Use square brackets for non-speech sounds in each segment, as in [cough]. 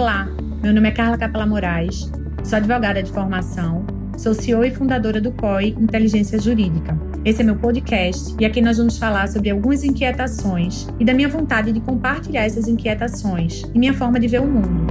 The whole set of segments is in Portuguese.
Olá, meu nome é Carla Capela Moraes, sou advogada de formação, sou CEO e fundadora do COI Inteligência Jurídica. Esse é meu podcast e aqui nós vamos falar sobre algumas inquietações e da minha vontade de compartilhar essas inquietações e minha forma de ver o mundo.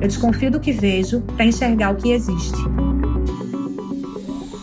Eu desconfio do que vejo para enxergar o que existe.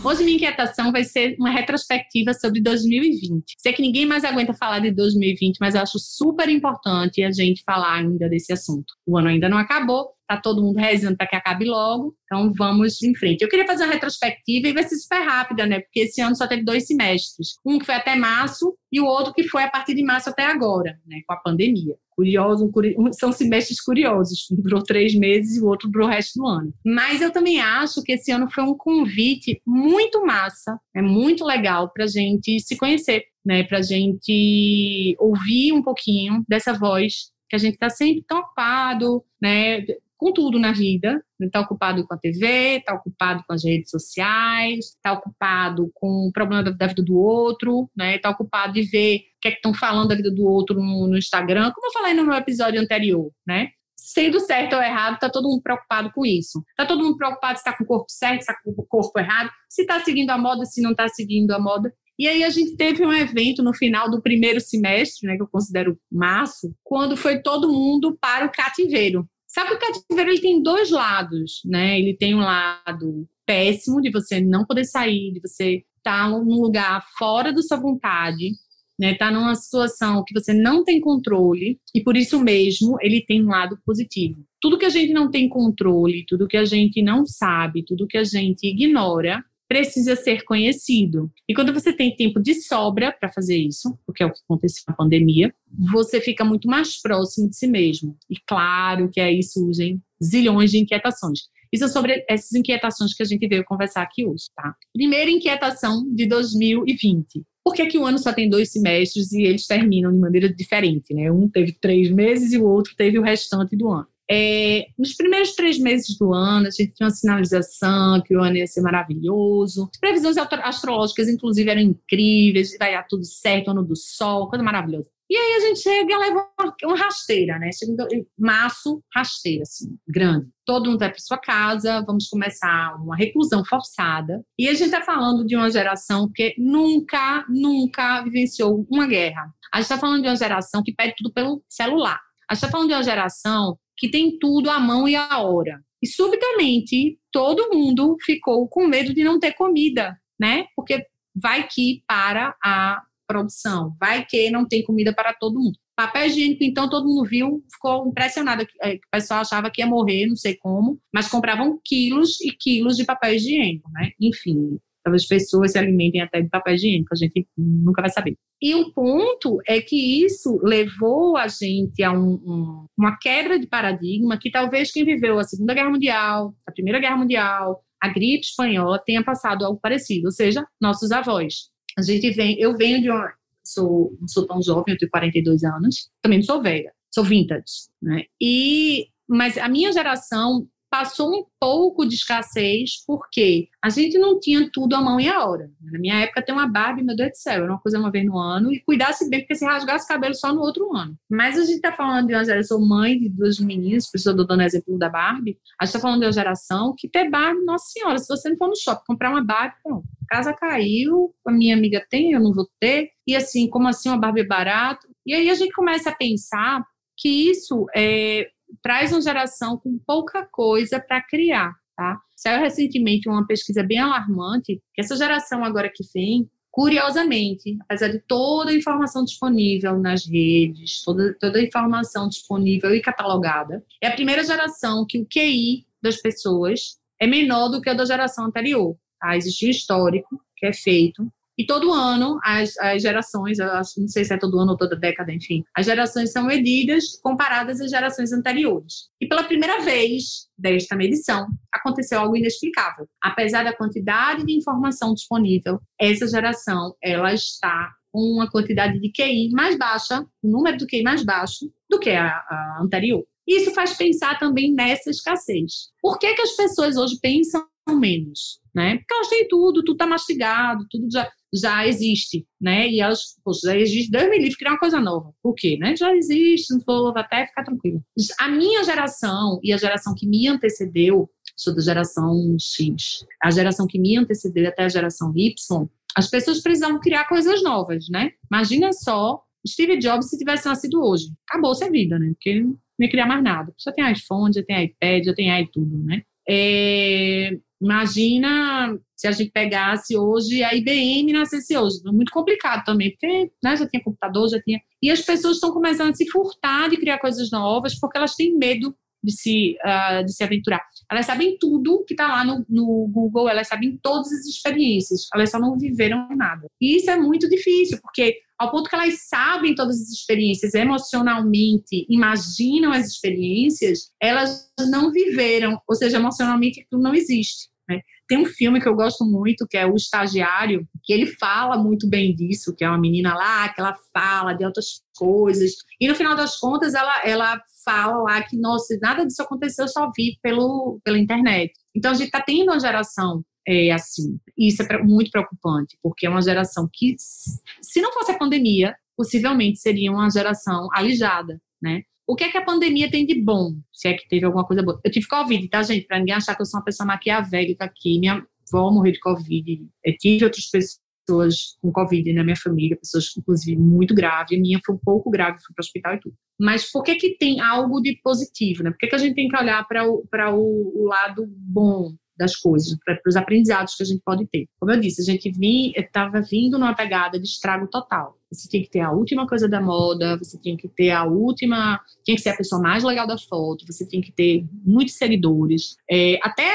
Hoje minha inquietação vai ser uma retrospectiva sobre 2020. Sei que ninguém mais aguenta falar de 2020, mas eu acho super importante a gente falar ainda desse assunto. O ano ainda não acabou, tá todo mundo rezando para que acabe logo, então vamos em frente. Eu queria fazer uma retrospectiva e vai ser super rápida, né? Porque esse ano só teve dois semestres. Um que foi até março e o outro que foi a partir de março até agora, né? Com a pandemia. Curioso, são semestres curiosos. Um durou três meses e o outro durou o resto do ano. Mas eu também acho que esse ano foi um convite muito massa, é muito legal para gente se conhecer, né? Para gente ouvir um pouquinho dessa voz que a gente está sempre tão ocupado, né? Com tudo na vida. Está ocupado com a TV, está ocupado com as redes sociais, está ocupado com o problema da, vida do outro, né? Está ocupado de ver o que é estão falando da vida do outro no, no, Instagram, como eu falei no meu episódio anterior, né? Sendo certo ou errado, está todo mundo preocupado com isso. Está todo mundo preocupado se está com o corpo certo, se está com o corpo errado, se está seguindo a moda, se não está seguindo a moda. E aí a gente teve um evento no final do primeiro semestre, né, que eu considero março, quando foi todo mundo para o cativeiro. Sabe que o cativeiro ele tem dois lados, né? Ele tem um lado péssimo de você não poder sair, de você estar tá num lugar fora da sua vontade, né? Tá numa situação que você não tem controle e por isso mesmo ele tem um lado positivo. Tudo que a gente não tem controle, tudo que a gente não sabe, tudo que a gente ignora, precisa ser conhecido. E quando você tem tempo de sobra para fazer isso, porque é o que aconteceu na pandemia, você fica muito mais próximo de si mesmo. E claro que aí surgem zilhões de inquietações. Isso é sobre essas inquietações que a gente veio conversar aqui hoje, tá? Primeira inquietação de 2020. Por que, que o ano só tem dois semestres e eles terminam de maneira diferente, né? Um teve três meses e o outro teve o restante do ano. É, nos primeiros três meses do ano, a gente tinha uma sinalização que o ano ia ser maravilhoso. As previsões astrológicas, inclusive, eram incríveis, vai dar tudo certo, ano do sol, coisa maravilhosa. E aí a gente chega e leva uma, uma rasteira, né? Chega em março, rasteira, assim, grande. Todo mundo vai para sua casa, vamos começar uma reclusão forçada. E a gente está falando de uma geração que nunca, nunca vivenciou uma guerra. A gente está falando de uma geração que pede tudo pelo celular. A gente está falando de uma geração que tem tudo à mão e à hora. E subitamente todo mundo ficou com medo de não ter comida, né? Porque vai que para a produção, vai que não tem comida para todo mundo. Papel higiênico, então, todo mundo viu, ficou impressionado. É, o pessoal achava que ia morrer, não sei como, mas compravam quilos e quilos de papel higiênico, né? Enfim, talvez pessoas se alimentem até de papel higiênico, a gente nunca vai saber. E o ponto é que isso levou a gente a um, um, uma quebra de paradigma que talvez quem viveu a Segunda Guerra Mundial, a Primeira Guerra Mundial, a gripe espanhola tenha passado algo parecido, ou seja, nossos avós. A gente vem, eu venho de uma, sou, não sou tão jovem, eu tenho 42 anos, também não sou velha, sou vintage, né? E mas a minha geração passou um pouco de escassez, porque a gente não tinha tudo à mão e à hora. Na minha época, ter uma Barbie, meu Deus do céu, era uma coisa uma vez no ano, e cuidasse bem, porque se rasgasse o cabelo só no outro ano. Mas a gente está falando de uma geração, mãe de duas meninas, por isso eu estou dando exemplo da Barbie, a gente está falando de uma geração que ter Barbie, nossa senhora, se você não for no shopping comprar uma Barbie, pronto, casa caiu, a minha amiga tem, eu não vou ter, e assim, como assim uma Barbie é barato? E aí a gente começa a pensar que isso é, traz uma geração com pouca coisa para criar, tá? Saiu recentemente uma pesquisa bem alarmante que essa geração agora que vem, curiosamente, apesar de toda a informação disponível nas redes, toda, toda a informação disponível e catalogada, é a primeira geração que o QI das pessoas é menor do que a da geração anterior. Tá? Existe um histórico que é feito e todo ano, as, as gerações, acho, não sei se é todo ano ou toda década, enfim, as gerações são medidas comparadas às gerações anteriores. E pela primeira vez desta medição, aconteceu algo inexplicável. Apesar da quantidade de informação disponível, essa geração ela está com uma quantidade de QI mais baixa, um número do QI mais baixo do que a, a anterior. Isso faz pensar também nessa escassez. Por que, que as pessoas hoje pensam menos? Né? Porque elas têm tudo, tudo está mastigado, tudo já já existe, né? E elas, poxa, já existe, Deus me livre, criar uma coisa nova. Por quê, né? Já existe, não vou até ficar tranquilo. A minha geração e a geração que me antecedeu, sou da geração X, a geração que me antecedeu até a geração Y, as pessoas precisam criar coisas novas, né? Imagina só Steve Jobs se tivesse nascido hoje. Acabou-se a vida, né? Porque não ia criar mais nada. Já tem iPhone, já tem iPad, já tem tudo, né? É, imagina se a gente pegasse hoje a IBM nascesse hoje. É muito complicado também, porque né, já tinha computador, já tinha. E as pessoas estão começando a se furtar de criar coisas novas porque elas têm medo de se, uh, de se aventurar. Elas sabem tudo que está lá no, no, Google, elas sabem todas as experiências, elas só não viveram nada. E isso é muito difícil, porque ao ponto que elas sabem todas as experiências emocionalmente, imaginam as experiências, elas não viveram, ou seja, emocionalmente aquilo não existe. Né? Tem um filme que eu gosto muito, que é O Estagiário, que ele fala muito bem disso, que é uma menina lá, que ela fala de outras coisas, e no final das contas ela, ela fala lá que, nossa, nada disso aconteceu, eu só vi pelo, pela internet. Então a gente está tendo uma geração é, assim. E isso é muito preocupante, porque é uma geração que, se não fosse a pandemia, possivelmente seria uma geração alijada, né? O que é que a pandemia tem de bom? Se é que teve alguma coisa boa. Eu tive Covid, tá, gente? Para ninguém achar que eu sou uma pessoa maquiavélica aqui. Minha avó morreu de Covid. Eu tive outras pessoas com Covid na minha família, pessoas, inclusive, muito graves. A minha foi um pouco grave, fui para hospital e tudo. Mas por que, que tem algo de positivo, né? Por que, que a gente tem que olhar para o, o, o lado bom das coisas, para os aprendizados que a gente pode ter. Como eu disse, a gente estava vindo numa pegada de estrago total. Você tinha que ter a última coisa da moda, você tinha que ter a última, tinha que ser a pessoa mais legal da foto, você tinha que ter muitos seguidores. É, até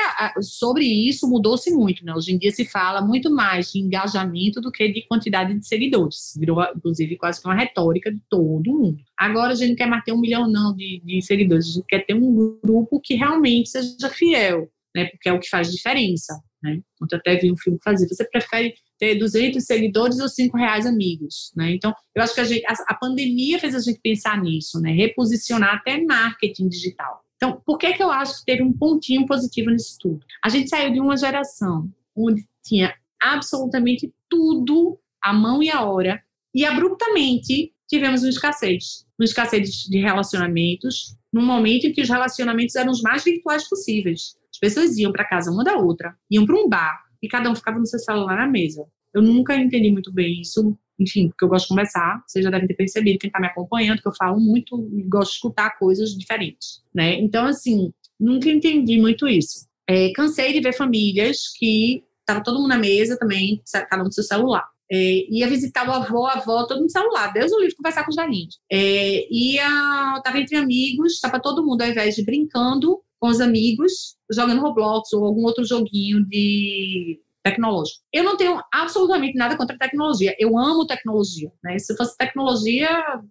sobre isso mudou-se muito, né? Hoje em dia se fala muito mais de engajamento do que de quantidade de seguidores. Virou, inclusive, quase que uma retórica de todo mundo. Agora a gente não quer mais ter um milhão, não, de, de seguidores. A gente quer ter um grupo que realmente seja fiel né? Porque é o que faz diferença, né? Ontem até vi um filme fazer. Você prefere ter 200 seguidores ou 5 reais amigos, né? Então, eu acho que a, gente, a, a pandemia fez a gente pensar nisso, né? Reposicionar até marketing digital. Então, por que que eu acho que teve um pontinho positivo nisso tudo? A gente saiu de uma geração onde tinha absolutamente tudo à mão e à hora e abruptamente tivemos uma escassez, uma escassez de relacionamentos, num momento em que os relacionamentos eram os mais virtuais possíveis pessoas iam para casa uma da outra, iam para um bar e cada um ficava no seu celular na mesa. Eu nunca entendi muito bem isso, enfim, porque eu gosto de conversar, vocês já devem ter percebido, quem está me acompanhando, que eu falo muito e gosto de escutar coisas diferentes, né? Então, assim, nunca entendi muito isso. É, cansei de ver famílias que estava todo mundo na mesa também, cada um no seu celular. É, ia visitar o avô, a avó, todo no celular. Deus o livre conversar com os velhinhos. É, ia, tava entre amigos, estava todo mundo, ao invés de brincando, com os amigos, jogando Roblox ou algum outro joguinho de tecnológico. Eu não tenho absolutamente nada contra tecnologia. Eu amo tecnologia. Né? Se fosse tecnologia,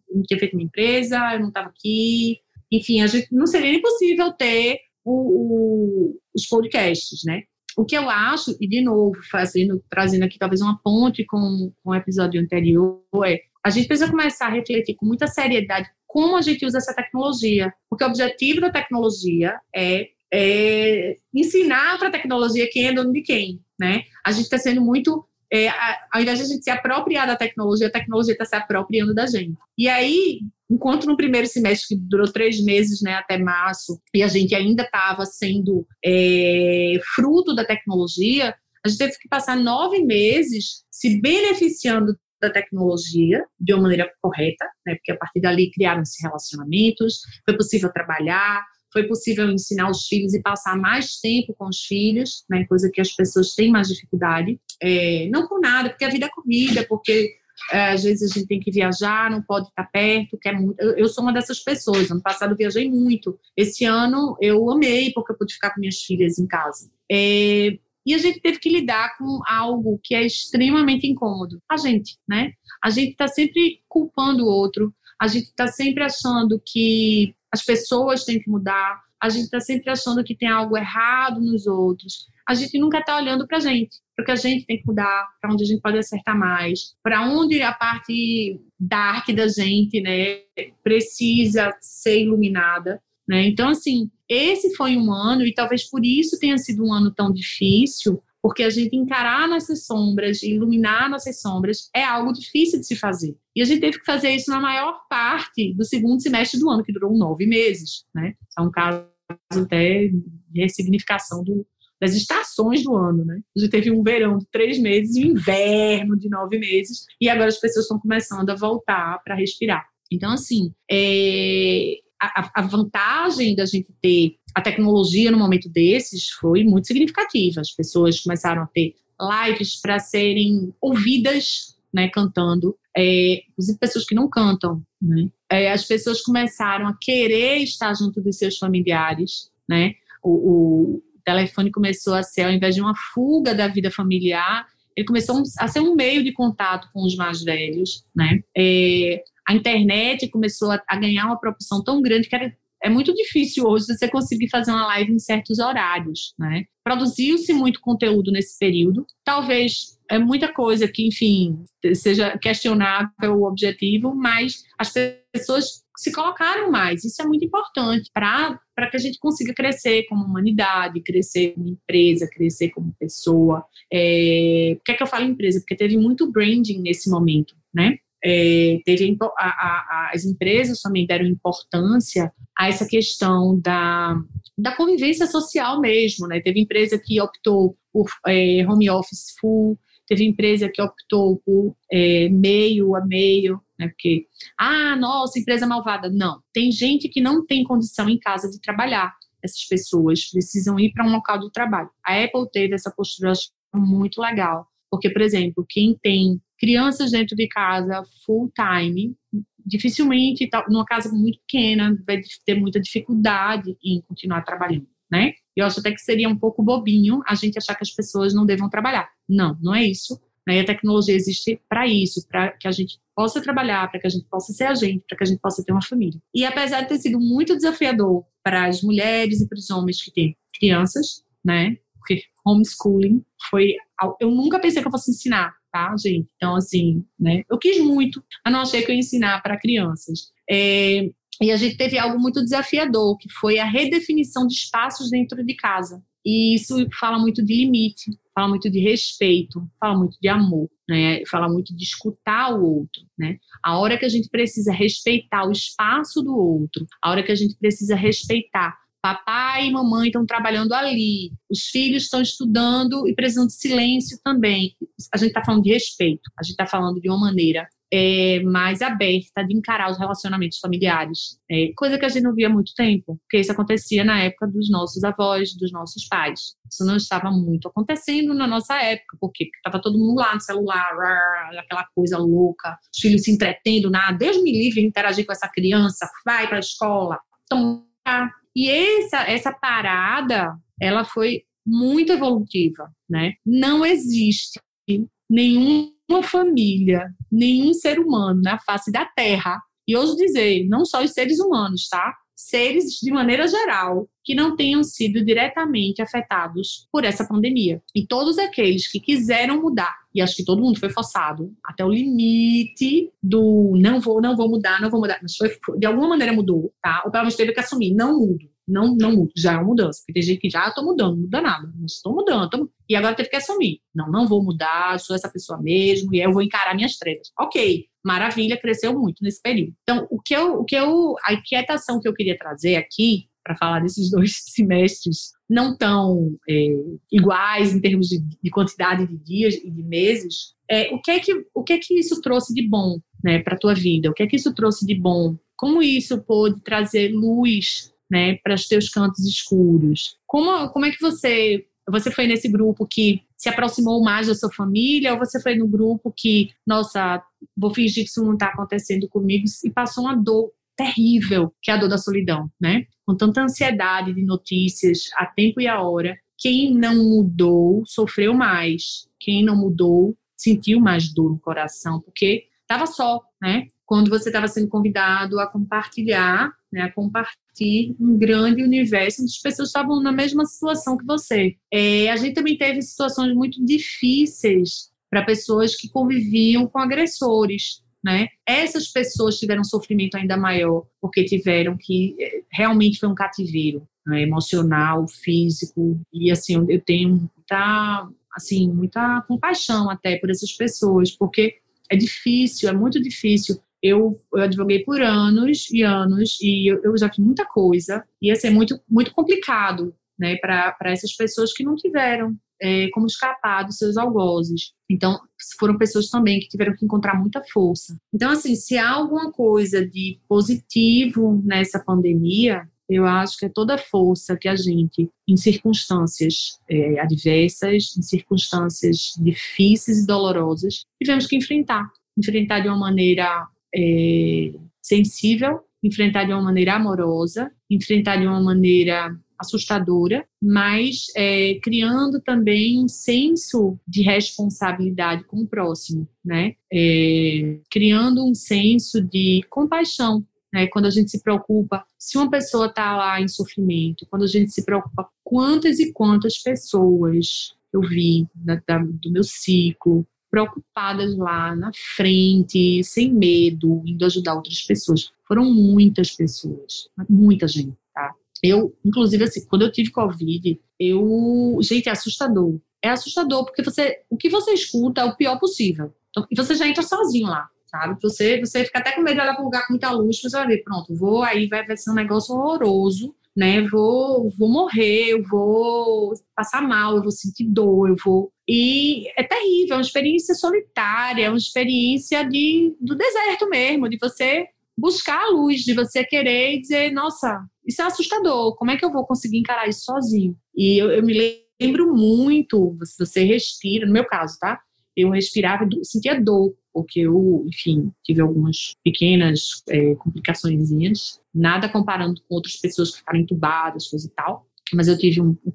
eu não tinha feito uma empresa, eu não estava aqui. Enfim, a gente não seria nem possível ter o, o, os podcasts, né? O que eu acho, e de novo, fazendo, trazendo aqui talvez uma ponte com, com o episódio anterior, é a gente precisa começar a refletir com muita seriedade como a gente usa essa tecnologia. Porque o objetivo da tecnologia é, é ensinar para a tecnologia quem é dono de quem, né? A gente está sendo muito é, ao invés de a gente se apropriar da tecnologia, a tecnologia está se apropriando da gente. E aí, enquanto no primeiro semestre, que durou três meses, né, até março, e a gente ainda estava sendo é, fruto da tecnologia, a gente teve que passar nove meses se beneficiando da tecnologia de uma maneira correta, né? Porque a partir dali criaram-se relacionamentos, foi possível trabalhar, foi possível ensinar os filhos e passar mais tempo com os filhos, né? Coisa que as pessoas têm mais dificuldade. É, não por nada, porque a vida é corrida, porque é, às vezes a gente tem que viajar, não pode estar perto, quer muito. Eu, eu, sou uma dessas pessoas. Ano passado viajei muito. Esse ano eu amei porque eu pude ficar com minhas filhas em casa. É, e a gente teve que lidar com algo que é extremamente incômodo. A gente, né? A gente está sempre culpando o outro, a gente está sempre achando que as pessoas têm que mudar, a gente está sempre achando que tem algo errado nos outros. A gente nunca está olhando para a gente, para o que a gente tem que mudar, para onde a gente pode acertar mais, para onde a parte dark da gente, né, precisa ser iluminada. Né? Então, assim, esse foi um ano, e talvez por isso tenha sido um ano tão difícil, porque a gente encarar nossas sombras, iluminar nossas sombras, é algo difícil de se fazer. E a gente teve que fazer isso na maior parte do segundo semestre do ano, que durou nove meses, né? É um caso até de ressignificação do, das estações do ano, né? A gente teve um verão de três meses e um inverno de nove meses, e agora as pessoas estão começando a voltar para respirar. Então, assim, é, a, a, vantagem da gente ter a tecnologia no momento desses foi muito significativa. As pessoas começaram a ter lives para serem ouvidas, né, cantando, é, inclusive pessoas que não cantam, né? É, as pessoas começaram a querer estar junto dos seus familiares, né? O, o telefone começou a ser, ao invés de uma fuga da vida familiar, ele começou a ser um meio de contato com os mais velhos, né? É, a internet começou a, a, ganhar uma proporção tão grande que era, é muito difícil hoje você conseguir fazer uma live em certos horários, né? Produziu-se muito conteúdo nesse período, talvez é muita coisa que, enfim, seja questionável o objetivo, mas as pessoas se colocaram mais. Isso é muito importante para que a gente consiga crescer como humanidade, crescer como empresa, crescer como pessoa. É, por que, é que eu falo empresa? Porque teve muito branding nesse momento, né? É, teve a, a, as empresas também deram importância a essa questão da, da convivência social mesmo, né? Teve empresa que optou por é, home office full, teve empresa que optou por é, meio a meio, né? Porque, ah, nossa, empresa malvada. Não, tem gente que não tem condição em casa de trabalhar. Essas pessoas precisam ir para um local de trabalho. A Apple teve essa postura muito legal, porque, por exemplo, quem tem crianças dentro de casa full time, dificilmente, numa casa muito pequena, vai ter muita dificuldade em continuar trabalhando, né? Eu acho até que seria um pouco bobinho a gente achar que as pessoas não devam trabalhar. Não, não é isso. Né? A tecnologia existe para isso, para que a gente possa trabalhar, para que a gente possa ser a gente, para que a gente possa ter uma família. E apesar de ter sido muito desafiador para as mulheres e para os homens que têm crianças, né? Porque homeschooling foi. Eu nunca pensei que eu fosse ensinar tá, gente? Então, assim, né? Eu quis muito, mas não achei que eu ia ensinar para crianças. É, e a gente teve algo muito desafiador, que foi a redefinição de espaços dentro de casa. E isso fala muito de limite, fala muito de respeito, fala muito de amor, né? Fala muito de escutar o outro, né? A hora que a gente precisa respeitar o espaço do outro, a hora que a gente precisa respeitar Papai e mamãe estão trabalhando ali, os filhos estão estudando e precisam de silêncio também. A gente está falando de respeito, a gente está falando de uma maneira é, mais aberta de encarar os relacionamentos familiares, é, coisa que a gente não via há muito tempo, porque isso acontecia na época dos nossos avós, dos nossos pais. Isso não estava muito acontecendo na nossa época, porque estava todo mundo lá no celular, aquela coisa louca, os filhos se entretendo, nada, Deus me livre interagir com essa criança, vai para a escola, toma e essa, essa parada, ela foi muito evolutiva, né? Não existe nenhuma família, nenhum ser humano na face da Terra, e ouso dizer, não só os seres humanos, tá? Seres de maneira geral que não tenham sido diretamente afetados por essa pandemia. E todos aqueles que quiseram mudar, e acho que todo mundo foi forçado até o limite do não vou, não vou mudar, não vou mudar, mas foi, de alguma maneira mudou, tá? Pelo menos teve que assumir, não mudo. Não, não mudo, já é uma mudança. Porque tem gente que já, ah, tô mudando, não muda nada, mas estou mudando, tô... e agora teve que assumir. Não, não vou mudar, sou essa pessoa mesmo, e eu vou encarar minhas trevas. Ok, maravilha, cresceu muito nesse período. Então, o que eu, o que eu, a inquietação que eu queria trazer aqui, para falar desses [laughs] dois semestres não tão é, iguais em termos de, de, quantidade de dias e de meses, é, o que é que o que é que isso trouxe de bom, né, para tua vida? O que é que isso trouxe de bom? Como isso pôde trazer luz, né, para os teus cantos escuros? Como como é que você você foi nesse grupo que se aproximou mais da sua família ou você foi no grupo que, nossa, vou fingir que isso não está acontecendo comigo e passou uma dor terrível, que é a dor da solidão, né? Com tanta ansiedade de notícias a tempo e a hora, quem não mudou sofreu mais, quem não mudou sentiu mais dor no coração, porque estava só, né? Quando você estava sendo convidado a compartilhar, né, a compartilhar um grande universo onde as pessoas estavam na mesma situação que você. É, a gente também teve situações muito difíceis para pessoas que conviviam com agressores, né? Essas pessoas tiveram um sofrimento ainda maior, porque tiveram que é, realmente foi um cativeiro né? emocional, físico, e assim, eu tenho tá assim, muita compaixão até por essas pessoas, porque é difícil, é muito difícil. Eu, eu advoguei por anos e anos e eu, eu já fiz muita coisa. Ia ser muito, muito complicado né, para essas pessoas que não tiveram é, como escapar dos seus algozes. Então, foram pessoas também que tiveram que encontrar muita força. Então, assim, se há alguma coisa de positivo nessa pandemia, eu acho que é toda a força que a gente, em circunstâncias é, adversas, em circunstâncias difíceis e dolorosas, tivemos que enfrentar. Enfrentar de uma maneira é, sensível, enfrentar de uma maneira amorosa, enfrentar de uma maneira assustadora, mas é, criando também um senso de responsabilidade com o próximo, né? É, criando um senso de compaixão, né? Quando a gente se preocupa, se uma pessoa está lá em sofrimento, quando a gente se preocupa, quantas e quantas pessoas eu vi da, da, do meu ciclo preocupadas lá na frente, sem medo, indo ajudar outras pessoas. Foram muitas pessoas, muita gente, tá? Eu, inclusive, assim, quando eu tive Covid, eu. Gente, é assustador. É assustador, porque você, o que você escuta é o pior possível. Então, e você já entra sozinho lá, sabe? Você, você fica até com medo de olhar para um lugar com muita luz, você vai ver, pronto, vou, aí vai, vai ser um negócio horroroso, né? Vou, vou morrer, eu vou passar mal, eu vou sentir dor, eu vou. E é terrível, é uma experiência solitária, é uma experiência de, do deserto mesmo, de você buscar a luz, de você querer dizer, nossa, isso é assustador. Como é que eu vou conseguir encarar isso sozinho? E eu, eu me lembro muito, você respira, no meu caso, tá? Eu respirava sentia dor, porque eu, enfim, tive algumas pequenas é, complicações, nada comparando com outras pessoas que ficaram entubadas, coisa e tal, mas eu tive um, um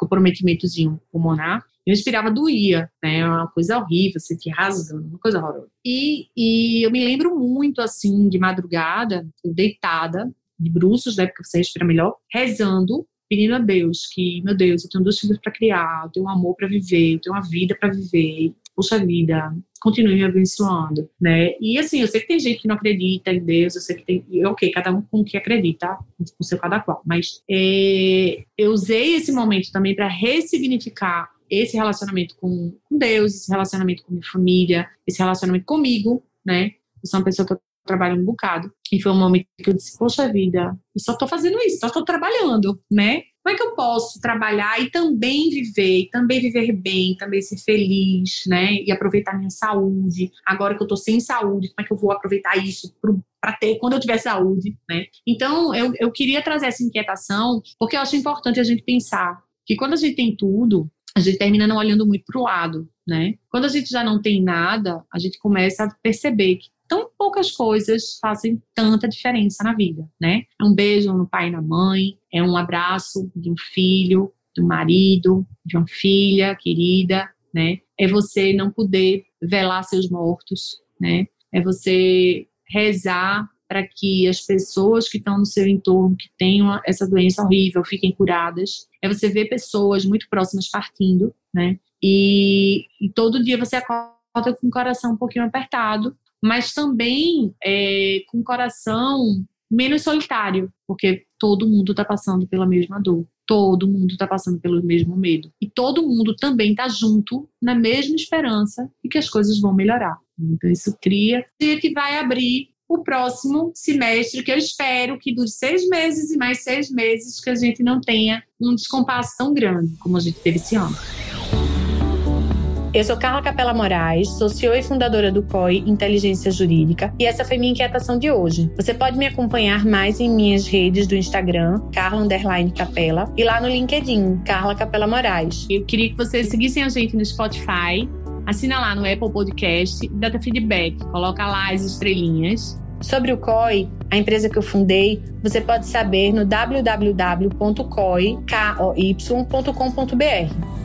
comprometimentozinho pulmonar, eu respirava, doía, né? É uma coisa horrível, sentia rasgando, uma coisa horrorosa. E, e eu me lembro muito, assim, de madrugada, deitada, de bruços, né, porque você respira melhor, rezando, pedindo a Deus que, meu Deus, eu tenho dois filhos para criar, eu tenho um amor para viver, eu tenho uma vida para viver. Poxa vida, continue me abençoando, né? E assim, eu sei que tem gente que não acredita em Deus, eu sei que tem, ok, cada um com o que acredita, com o seu cada qual, mas é, eu usei esse momento também para ressignificar esse relacionamento com, com Deus, esse relacionamento com minha família, esse relacionamento comigo, né? Eu sou uma pessoa que eu trabalho um bocado. E foi um momento que eu disse, poxa vida, eu só tô fazendo isso, só tô trabalhando, né? Como é que eu posso trabalhar e também viver, também viver bem, também ser feliz, né? E aproveitar minha saúde. Agora que eu tô sem saúde, como é que eu vou aproveitar isso para ter quando eu tiver saúde, né? Então, eu, eu queria trazer essa inquietação, porque eu acho importante a gente pensar que quando a gente tem tudo, a gente termina não olhando muito para o lado, né? Quando a gente já não tem nada, a gente começa a perceber que tão poucas coisas fazem tanta diferença na vida, né? É um beijo no pai e na mãe, é um abraço de um filho, do marido, de uma filha querida, né? É você não poder velar seus mortos, né? É você rezar para que as pessoas que estão no seu entorno, que tenham essa doença horrível, fiquem curadas. É você ver pessoas muito próximas partindo, né? E, e todo dia você acorda com o coração um pouquinho apertado, mas também é, com coração menos solitário, porque todo mundo está passando pela mesma dor, todo mundo está passando pelo mesmo medo e todo mundo também está junto na mesma esperança de que as coisas vão melhorar. Então isso cria que vai abrir o próximo semestre, que eu espero que dure seis meses e mais seis meses, que a gente não tenha um descompasso tão grande como a gente teve esse ano. Eu sou Carla Capela Moraes, sou CEO e fundadora do COI Inteligência Jurídica, e essa foi minha inquietação de hoje. Você pode me acompanhar mais em minhas redes do Instagram, Carla Capela, e lá no LinkedIn, Carla Capela Moraes. Eu queria que vocês seguissem a gente no Spotify, assina lá no Apple Podcast e dá feedback, coloca lá as estrelinhas. Sobre o COI, a empresa que eu fundei, você pode saber no www.coi.com.br.